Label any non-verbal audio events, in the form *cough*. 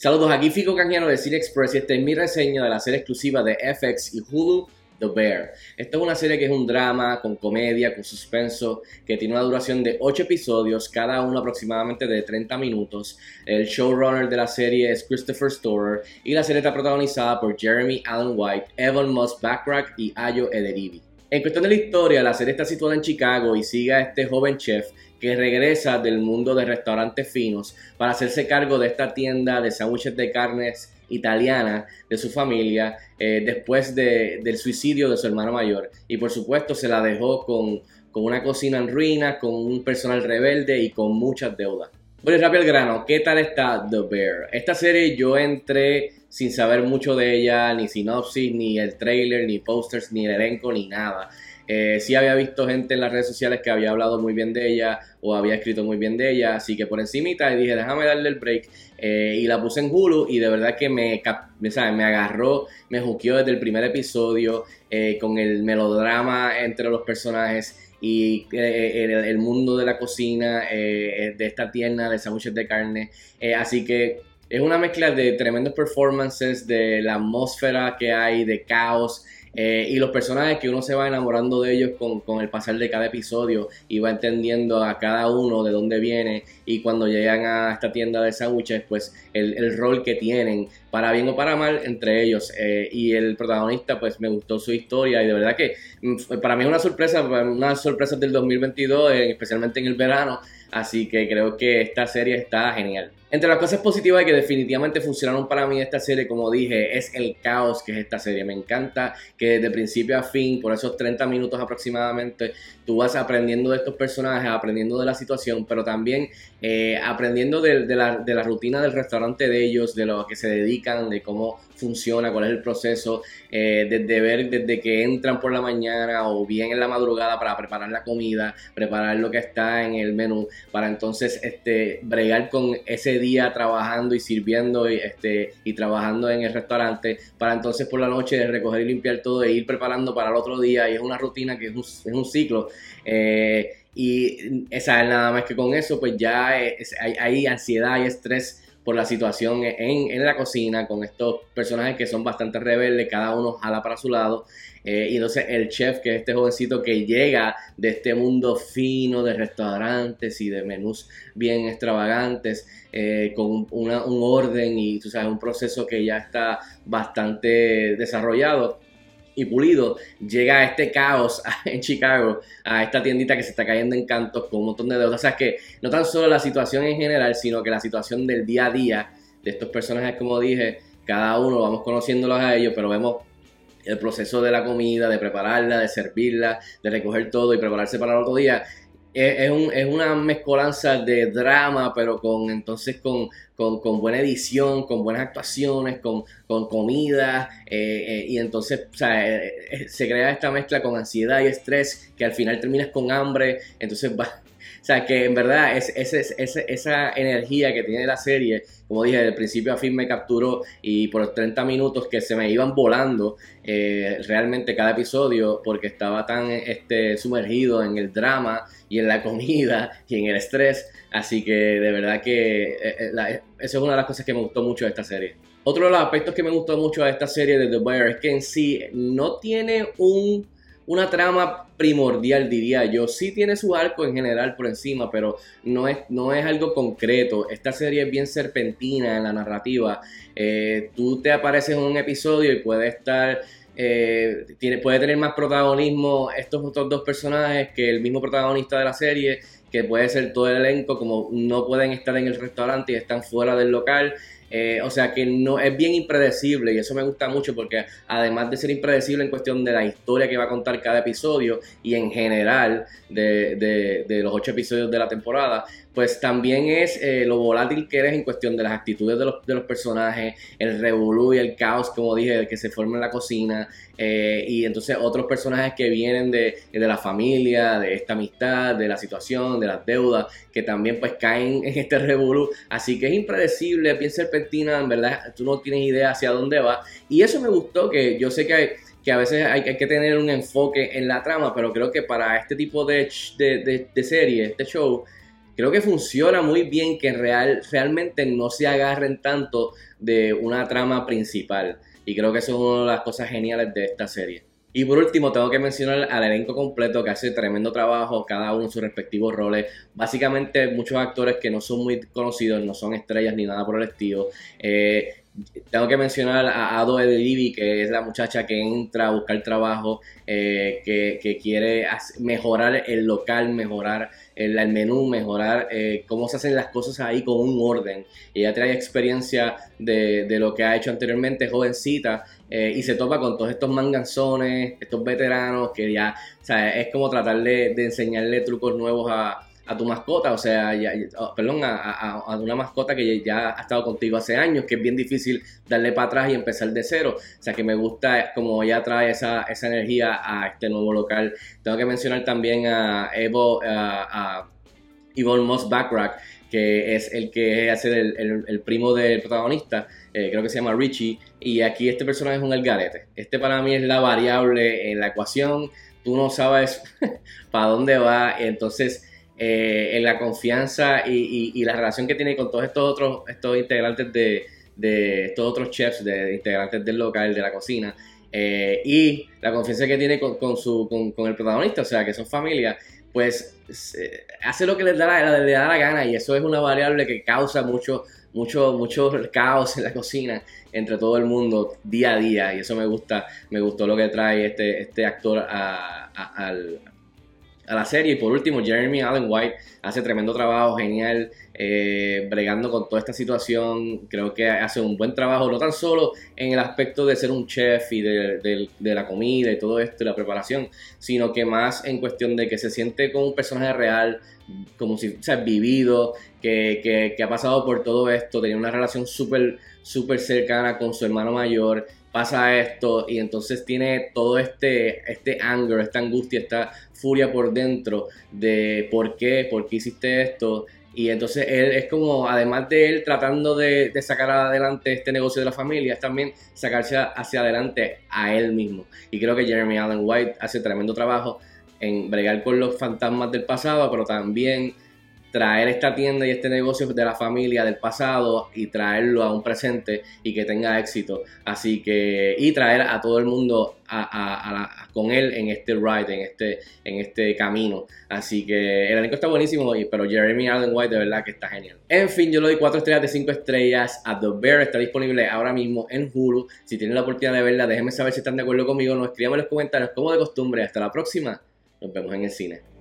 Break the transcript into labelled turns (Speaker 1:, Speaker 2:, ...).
Speaker 1: Saludos, aquí Fico Cañano de Cine Express y esta es mi reseña de la serie exclusiva de FX y Hulu, The Bear. Esta es una serie que es un drama con comedia, con suspenso, que tiene una duración de 8 episodios, cada uno aproximadamente de 30 minutos. El showrunner de la serie es Christopher Storer y la serie está protagonizada por Jeremy Allen White, Evan Moss Backrack y Ayo Ederibi. En cuestión de la historia, la serie está situada en Chicago y sigue a este joven chef que regresa del mundo de restaurantes finos para hacerse cargo de esta tienda de sándwiches de carnes italiana de su familia eh, después del suicidio de su hermano mayor. Y por supuesto se la dejó con, con una cocina en ruinas, con un personal rebelde y con muchas deudas. Bueno, rápido el grano, ¿qué tal está The Bear? Esta serie yo entré sin saber mucho de ella, ni sinopsis, ni el trailer, ni posters, ni el elenco, ni nada. Eh, sí había visto gente en las redes sociales que había hablado muy bien de ella o había escrito muy bien de ella, así que por encimita dije, déjame darle el break eh, y la puse en Hulu y de verdad que me, me, me agarró, me juqueó desde el primer episodio eh, con el melodrama entre los personajes y el, mundo de la cocina, de esta tienda de sándwiches de carne, así que es una mezcla de tremendos performances, de la atmósfera que hay, de caos, eh, y los personajes que uno se va enamorando de ellos con, el pasar de cada episodio y va entendiendo a cada uno de dónde viene y cuando llegan a esta tienda de sándwiches, pues el, rol que tienen, para bien o para mal, entre ellos. Eh, y el protagonista, pues me gustó su historia y de verdad que mm, para mí es una sorpresa, una sorpresa del 2022, eh, especialmente en el verano. Así que creo que esta serie está genial. Entre las cosas positivas que definitivamente funcionaron para mí esta serie, como dije, es el caos que es esta serie. Me encanta que de principio a fin, por esos 30 minutos aproximadamente, tú vas aprendiendo de estos personajes, aprendiendo de la situación, pero también eh, aprendiendo de, la, de, la, rutina del restaurante de ellos, de lo que se dedican, de cómo funciona, cuál es el proceso, eh, desde ver desde que entran por la mañana o bien en la madrugada para preparar la comida, preparar lo que está en el menú, para entonces este, bregar con ese día trabajando y sirviendo y, este, y trabajando en el restaurante, para entonces por la noche recoger y limpiar todo e ir preparando para el otro día y es una rutina que es un, es un ciclo. Eh, y esa, nada más que con eso, pues ya hay, hay ansiedad y estrés por la situación en, en, la cocina con estos personajes que son bastante rebeldes, cada uno jala para su lado. Eh, y entonces el chef, que es este jovencito que llega de este mundo fino de restaurantes y de menús bien extravagantes, eh, con un orden y tú sabes, un proceso que ya está bastante desarrollado y pulido, llega a este caos *laughs* en Chicago, a esta tiendita que se está cayendo en cantos con un montón de deudas. O sea, que no tan solo la situación en general, sino que la situación del día a día de estos personajes, como dije, cada uno vamos conociéndolos a ellos, pero vemos el proceso de la comida, de prepararla, de servirla, de recoger todo y prepararse para el otro día es, un, es, una mezcolanza de drama, pero con entonces con, con, buena edición, con buenas actuaciones, con, con comida, eh, eh, y entonces o sea, eh, se crea esta mezcla con ansiedad y estrés, que al final terminas con hambre, entonces va, o sea, que en verdad es, esa energía que tiene la serie, como dije, del principio a fin me capturó y por los 30 minutos que se me iban volando eh, realmente cada episodio porque estaba tan este, sumergido en el drama y en la comida y en el estrés. Así que de verdad que eh, eh, eso es una de las cosas que me gustó mucho de esta serie. Otro de los aspectos que me gustó mucho de esta serie de The Bear es que en sí no tiene un una trama primordial, diría yo. Sí tiene su arco en general por encima, pero no es, no es algo concreto. Esta serie es bien serpentina en la narrativa. Eh, tú te apareces en un episodio y puede estar... Eh, tiene, puede tener más protagonismo estos otros dos personajes que el mismo protagonista de la serie, que puede ser todo el elenco, como no pueden estar en el restaurante y están fuera del local. Eh, o sea que no es bien impredecible y eso me gusta mucho porque además de ser impredecible en cuestión de la historia que va a contar cada episodio y en general de, de los ocho episodios de la temporada, pues también es eh, lo volátil que eres en cuestión de las actitudes de los, de los personajes, el revolú y el caos, como dije, que se forma en la cocina, eh, y entonces otros personajes que vienen de, la familia, de esta amistad, de la situación, de las deudas, que también pues caen en este revolú, así que es impredecible, bien en verdad tú no tienes idea hacia dónde va, y eso me gustó, que yo sé que que a veces hay, que tener un enfoque en la trama, pero creo que para este tipo de, de, de, de serie, este show, creo que funciona muy bien que real, realmente no se agarren tanto de una trama principal. Y creo que eso es una de las cosas geniales de esta serie. Y por último, tengo que mencionar al elenco completo que hace tremendo trabajo, cada uno en sus respectivos roles. Básicamente, muchos actores que no son muy conocidos, no son estrellas ni nada por el estilo. Eh, tengo que mencionar a Ado Edelivi, que es la muchacha que entra a buscar trabajo, eh, que, quiere mejorar el local, mejorar el, menú, mejorar eh, cómo se hacen las cosas ahí con un orden. Ella trae experiencia de, lo que ha hecho anteriormente, jovencita, eh, y se topa con todos estos manganzones, estos veteranos, que ya, o es como tratar de enseñarle trucos nuevos a, a tu mascota, o sea, oh, perdón, a, una mascota que ya ha estado contigo hace años, que es bien difícil darle para atrás y empezar de cero. O sea, que me gusta como ella trae esa, esa energía a este nuevo local. Tengo que mencionar también a Evo, a, Yvonne Moss Backrack, que es el que hace el, el, primo del protagonista, eh, creo que se llama Richie, y aquí este personaje es un algarete. Este para mí es la variable en la ecuación, tú no sabes *laughs* para dónde va, entonces eh, en la confianza y, la relación que tiene con todos estos otros estos integrantes de, estos otros chefs, de, integrantes del local, de la cocina, eh, y la confianza que tiene con, su, con, el protagonista, o sea, que son familia, pues hace lo que le da, la, le da la gana y eso es una variable que causa mucho, mucho, mucho caos en la cocina entre todo el mundo día a día y eso me gusta, me gustó lo que trae este, este actor al, a la serie. Y por último, Jeremy Allen White hace tremendo trabajo, genial, eh, bregando con toda esta situación. Creo que hace un buen trabajo, no tan solo en el aspecto de ser un chef y de, la comida y todo esto y la preparación, sino que más en cuestión de que se siente como un personaje real, como si sea vivido, que, que ha pasado por todo esto, tenía una relación súper, súper cercana con su hermano mayor pasa esto y entonces tiene todo este, este anger, esta angustia, esta furia por dentro de por qué, por qué hiciste esto. Y entonces él es como, además de él tratando de, sacar adelante este negocio de la familia, es también sacarse hacia adelante a él mismo. Y creo que Jeremy Allen White hace tremendo trabajo en bregar con los fantasmas del pasado, pero también traer esta tienda y este negocio de la familia del pasado y traerlo a un presente y que tenga éxito. Así que, y traer a todo el mundo con él en este ride, en este, en este camino. Así que el elenco está buenísimo, pero Jeremy Allen White de verdad que está genial. En fin, yo le doy 4 estrellas de 5 estrellas a The Bear. Está disponible ahora mismo en Hulu. Si tienen la oportunidad de verla, déjenme saber si están de acuerdo conmigo. Nos escriban en los comentarios como de costumbre. Hasta la próxima. Nos vemos en el cine.